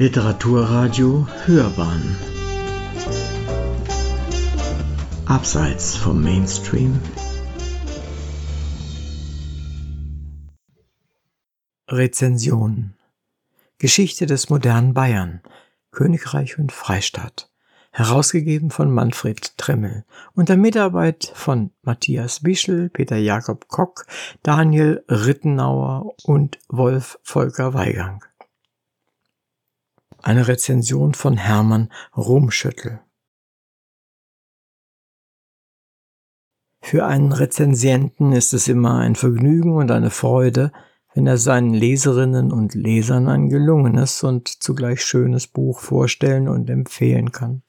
Literaturradio Hörbahn. Abseits vom Mainstream. Rezension. Geschichte des modernen Bayern Königreich und Freistaat. Herausgegeben von Manfred Tremmel, unter Mitarbeit von Matthias Bischel, Peter Jakob Kock, Daniel Rittenauer und Wolf Volker Weigang. Eine Rezension von Hermann Rumschüttel. Für einen Rezensienten ist es immer ein Vergnügen und eine Freude, wenn er seinen Leserinnen und Lesern ein gelungenes und zugleich schönes Buch vorstellen und empfehlen kann.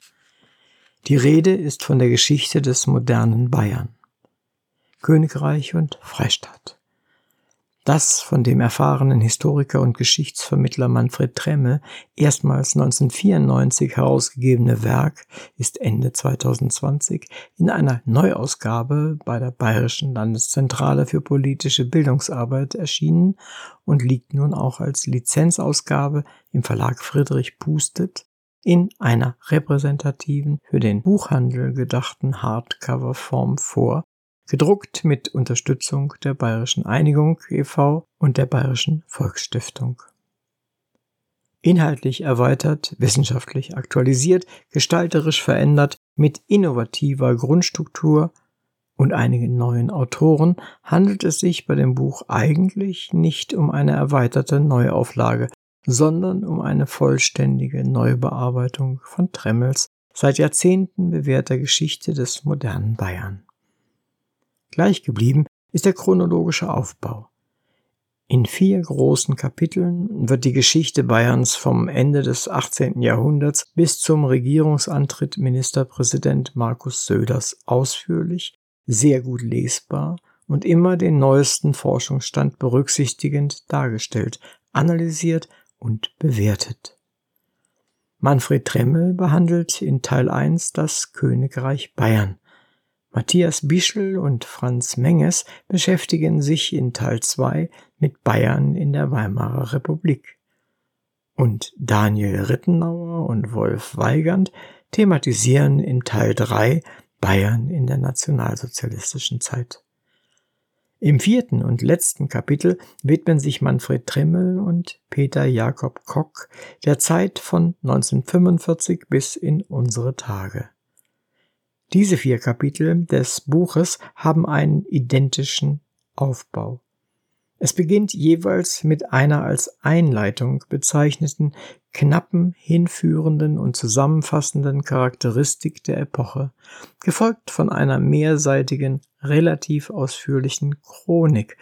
Die Rede ist von der Geschichte des modernen Bayern. Königreich und Freistaat. Das von dem erfahrenen Historiker und Geschichtsvermittler Manfred Tremme erstmals 1994 herausgegebene Werk ist Ende 2020 in einer Neuausgabe bei der Bayerischen Landeszentrale für politische Bildungsarbeit erschienen und liegt nun auch als Lizenzausgabe im Verlag Friedrich Pustet in einer repräsentativen, für den Buchhandel gedachten Hardcover-Form vor, gedruckt mit Unterstützung der Bayerischen Einigung e.V. und der Bayerischen Volksstiftung. Inhaltlich erweitert, wissenschaftlich aktualisiert, gestalterisch verändert, mit innovativer Grundstruktur und einigen neuen Autoren handelt es sich bei dem Buch eigentlich nicht um eine erweiterte Neuauflage, sondern um eine vollständige Neubearbeitung von Tremmels seit Jahrzehnten bewährter Geschichte des modernen Bayern. Gleich geblieben ist der chronologische Aufbau. In vier großen Kapiteln wird die Geschichte Bayerns vom Ende des 18. Jahrhunderts bis zum Regierungsantritt Ministerpräsident Markus Söders ausführlich, sehr gut lesbar und immer den neuesten Forschungsstand berücksichtigend dargestellt, analysiert und bewertet. Manfred Tremmel behandelt in Teil 1 das Königreich Bayern. Matthias Bischel und Franz Menges beschäftigen sich in Teil 2 mit Bayern in der Weimarer Republik. Und Daniel Rittenauer und Wolf Weigand thematisieren in Teil 3 Bayern in der nationalsozialistischen Zeit. Im vierten und letzten Kapitel widmen sich Manfred Trimmel und Peter Jakob Kock der Zeit von 1945 bis in unsere Tage. Diese vier Kapitel des Buches haben einen identischen Aufbau. Es beginnt jeweils mit einer als Einleitung bezeichneten, knappen, hinführenden und zusammenfassenden Charakteristik der Epoche, gefolgt von einer mehrseitigen, relativ ausführlichen Chronik,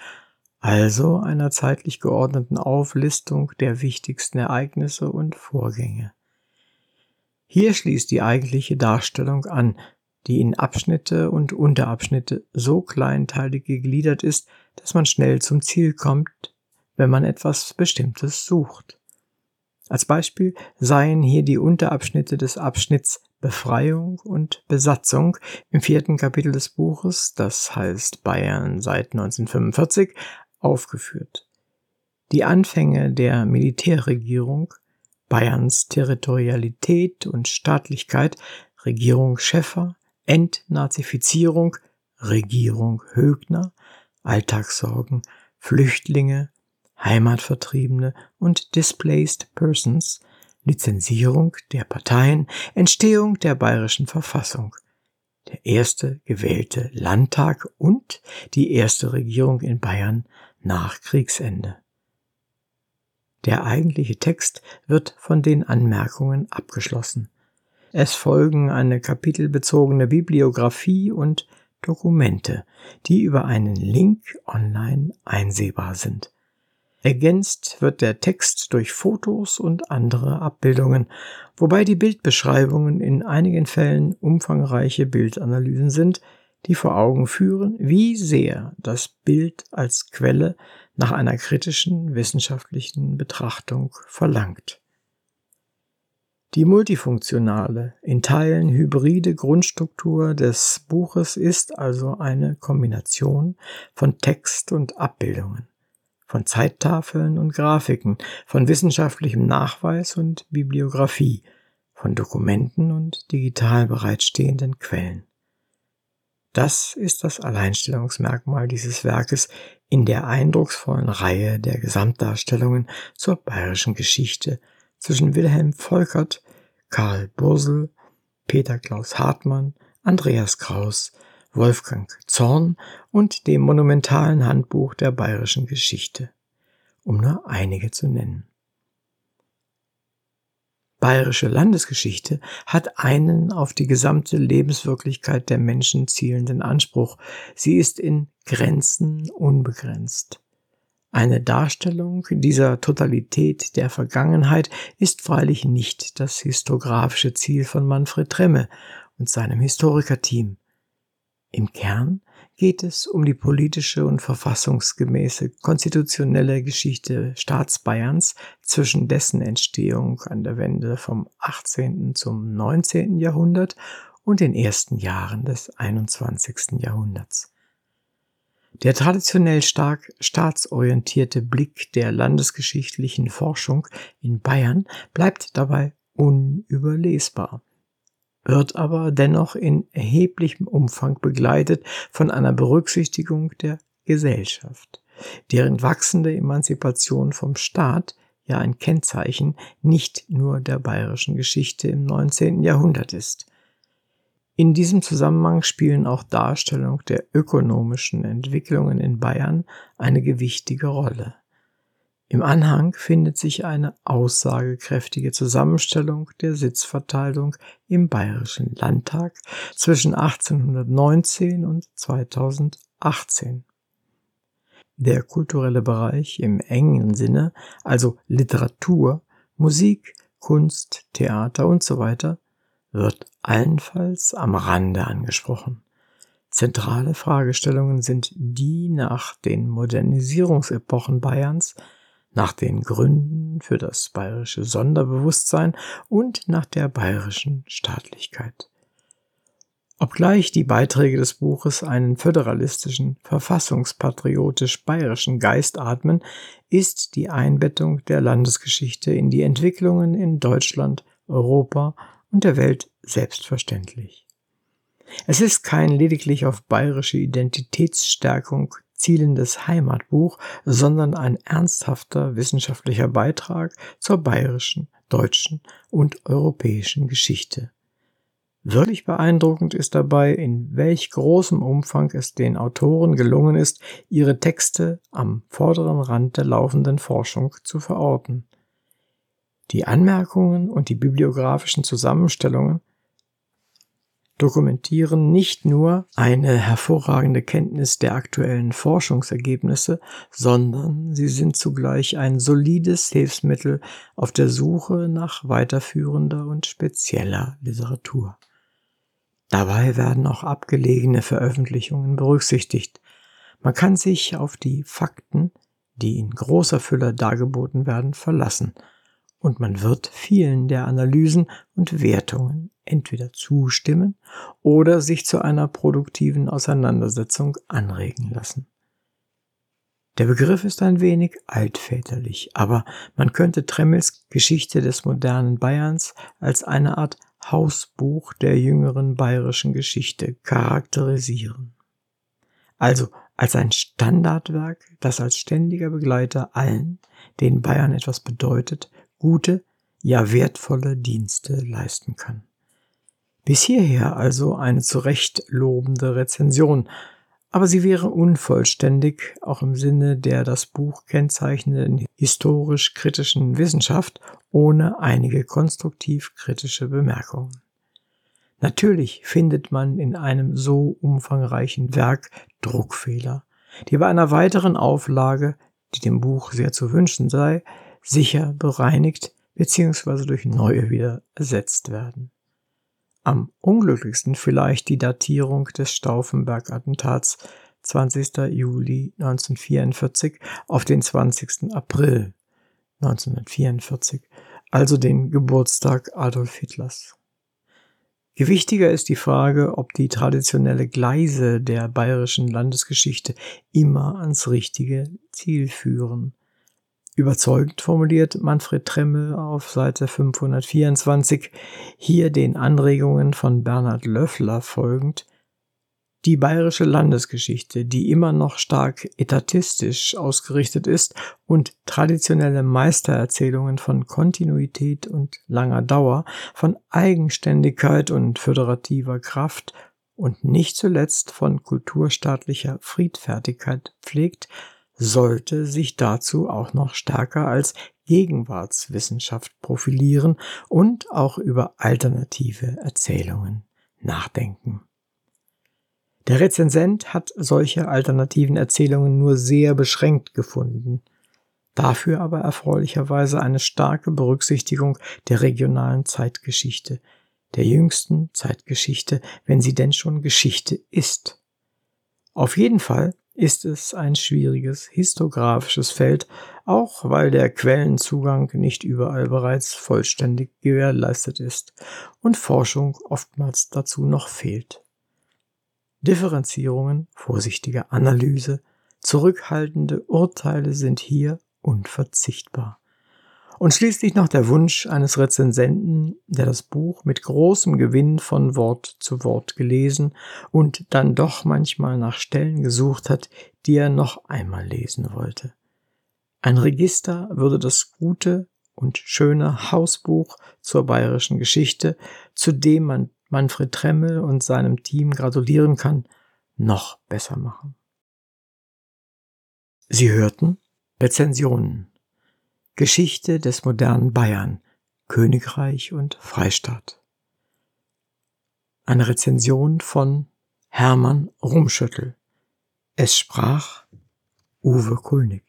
also einer zeitlich geordneten Auflistung der wichtigsten Ereignisse und Vorgänge. Hier schließt die eigentliche Darstellung an, die in Abschnitte und Unterabschnitte so kleinteilig gegliedert ist, dass man schnell zum Ziel kommt, wenn man etwas Bestimmtes sucht. Als Beispiel seien hier die Unterabschnitte des Abschnitts Befreiung und Besatzung im vierten Kapitel des Buches, das heißt Bayern seit 1945, aufgeführt. Die Anfänge der Militärregierung, Bayerns Territorialität und Staatlichkeit, Regierung Schäffer, Entnazifizierung, Regierung Högner, Alltagssorgen, Flüchtlinge, Heimatvertriebene und Displaced Persons, Lizenzierung der Parteien, Entstehung der bayerischen Verfassung, der erste gewählte Landtag und die erste Regierung in Bayern nach Kriegsende. Der eigentliche Text wird von den Anmerkungen abgeschlossen. Es folgen eine kapitelbezogene Bibliographie und Dokumente, die über einen Link online einsehbar sind. Ergänzt wird der Text durch Fotos und andere Abbildungen, wobei die Bildbeschreibungen in einigen Fällen umfangreiche Bildanalysen sind, die vor Augen führen, wie sehr das Bild als Quelle nach einer kritischen wissenschaftlichen Betrachtung verlangt. Die multifunktionale, in Teilen hybride Grundstruktur des Buches ist also eine Kombination von Text und Abbildungen. von Zeittafeln und Grafiken, von wissenschaftlichem Nachweis und Bibliographie, von Dokumenten und digital bereitstehenden Quellen. Das ist das Alleinstellungsmerkmal dieses Werkes in der eindrucksvollen Reihe der Gesamtdarstellungen zur bayerischen Geschichte zwischen Wilhelm Volkert, Karl Bursel, Peter Klaus Hartmann, Andreas Kraus, Wolfgang Zorn und dem monumentalen Handbuch der bayerischen Geschichte, um nur einige zu nennen. Bayerische Landesgeschichte hat einen auf die gesamte Lebenswirklichkeit der Menschen zielenden Anspruch. Sie ist in Grenzen unbegrenzt. Eine Darstellung dieser Totalität der Vergangenheit ist freilich nicht das historiografische Ziel von Manfred Tremme und seinem Historikerteam. Im Kern geht es um die politische und verfassungsgemäße konstitutionelle Geschichte Staatsbayerns zwischen dessen Entstehung an der Wende vom 18. zum 19. Jahrhundert und den ersten Jahren des 21. Jahrhunderts. Der traditionell stark staatsorientierte Blick der landesgeschichtlichen Forschung in Bayern bleibt dabei unüberlesbar wird aber dennoch in erheblichem Umfang begleitet von einer Berücksichtigung der Gesellschaft, deren wachsende Emanzipation vom Staat ja ein Kennzeichen nicht nur der bayerischen Geschichte im 19. Jahrhundert ist. In diesem Zusammenhang spielen auch Darstellung der ökonomischen Entwicklungen in Bayern eine gewichtige Rolle. Im Anhang findet sich eine aussagekräftige Zusammenstellung der Sitzverteilung im Bayerischen Landtag zwischen 1819 und 2018. Der kulturelle Bereich im engen Sinne, also Literatur, Musik, Kunst, Theater weiter, wird allenfalls am Rande angesprochen. Zentrale Fragestellungen sind die nach den Modernisierungsepochen Bayerns, nach den Gründen für das bayerische Sonderbewusstsein und nach der bayerischen Staatlichkeit. Obgleich die Beiträge des Buches einen föderalistischen, verfassungspatriotisch bayerischen Geist atmen, ist die Einbettung der Landesgeschichte in die Entwicklungen in Deutschland, Europa und der Welt selbstverständlich. Es ist kein lediglich auf bayerische Identitätsstärkung zielendes Heimatbuch, sondern ein ernsthafter wissenschaftlicher Beitrag zur bayerischen, deutschen und europäischen Geschichte. Wirklich beeindruckend ist dabei, in welch großem Umfang es den Autoren gelungen ist, ihre Texte am vorderen Rand der laufenden Forschung zu verorten. Die Anmerkungen und die bibliografischen Zusammenstellungen dokumentieren nicht nur eine hervorragende Kenntnis der aktuellen Forschungsergebnisse, sondern sie sind zugleich ein solides Hilfsmittel auf der Suche nach weiterführender und spezieller Literatur. Dabei werden auch abgelegene Veröffentlichungen berücksichtigt. Man kann sich auf die Fakten, die in großer Fülle dargeboten werden, verlassen – und man wird vielen der Analysen und Wertungen entweder zustimmen oder sich zu einer produktiven Auseinandersetzung anregen lassen. Der Begriff ist ein wenig altväterlich, aber man könnte Tremmels Geschichte des modernen Bayerns als eine Art Hausbuch der jüngeren bayerischen Geschichte charakterisieren. Also als ein Standardwerk, das als ständiger Begleiter allen, denen Bayern etwas bedeutet, gute, ja wertvolle Dienste leisten kann. Bis hierher also eine zu Recht lobende Rezension, aber sie wäre unvollständig, auch im Sinne der das Buch kennzeichnenden historisch-kritischen Wissenschaft, ohne einige konstruktiv-kritische Bemerkungen. Natürlich findet man in einem so umfangreichen Werk Druckfehler, die bei einer weiteren Auflage, die dem Buch sehr zu wünschen sei, sicher bereinigt bzw. durch neue wieder ersetzt werden. Am unglücklichsten vielleicht die Datierung des Stauffenberg-Attentats 20. Juli 1944 auf den 20. April 1944, also den Geburtstag Adolf Hitlers. Gewichtiger ist die Frage, ob die traditionelle Gleise der bayerischen Landesgeschichte immer ans richtige Ziel führen. Überzeugend formuliert Manfred Tremmel auf Seite 524 hier den Anregungen von Bernhard Löffler folgend, die bayerische Landesgeschichte, die immer noch stark etatistisch ausgerichtet ist und traditionelle Meistererzählungen von Kontinuität und langer Dauer, von Eigenständigkeit und föderativer Kraft und nicht zuletzt von kulturstaatlicher Friedfertigkeit pflegt, sollte sich dazu auch noch stärker als Gegenwartswissenschaft profilieren und auch über alternative Erzählungen nachdenken. Der Rezensent hat solche alternativen Erzählungen nur sehr beschränkt gefunden, dafür aber erfreulicherweise eine starke Berücksichtigung der regionalen Zeitgeschichte, der jüngsten Zeitgeschichte, wenn sie denn schon Geschichte ist. Auf jeden Fall ist es ein schwieriges histografisches Feld, auch weil der Quellenzugang nicht überall bereits vollständig gewährleistet ist und Forschung oftmals dazu noch fehlt. Differenzierungen, vorsichtige Analyse, zurückhaltende Urteile sind hier unverzichtbar. Und schließlich noch der Wunsch eines Rezensenten, der das Buch mit großem Gewinn von Wort zu Wort gelesen und dann doch manchmal nach Stellen gesucht hat, die er noch einmal lesen wollte. Ein Register würde das gute und schöne Hausbuch zur bayerischen Geschichte, zu dem man Manfred Tremmel und seinem Team gratulieren kann, noch besser machen. Sie hörten Rezensionen. Geschichte des modernen Bayern, Königreich und Freistaat. Eine Rezension von Hermann Rumschüttel. Es sprach Uwe Kulnig.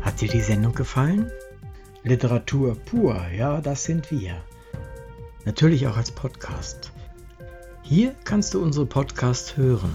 Hat dir die Sendung gefallen? Literatur pur, ja, das sind wir. Natürlich auch als Podcast. Hier kannst du unsere Podcasts hören.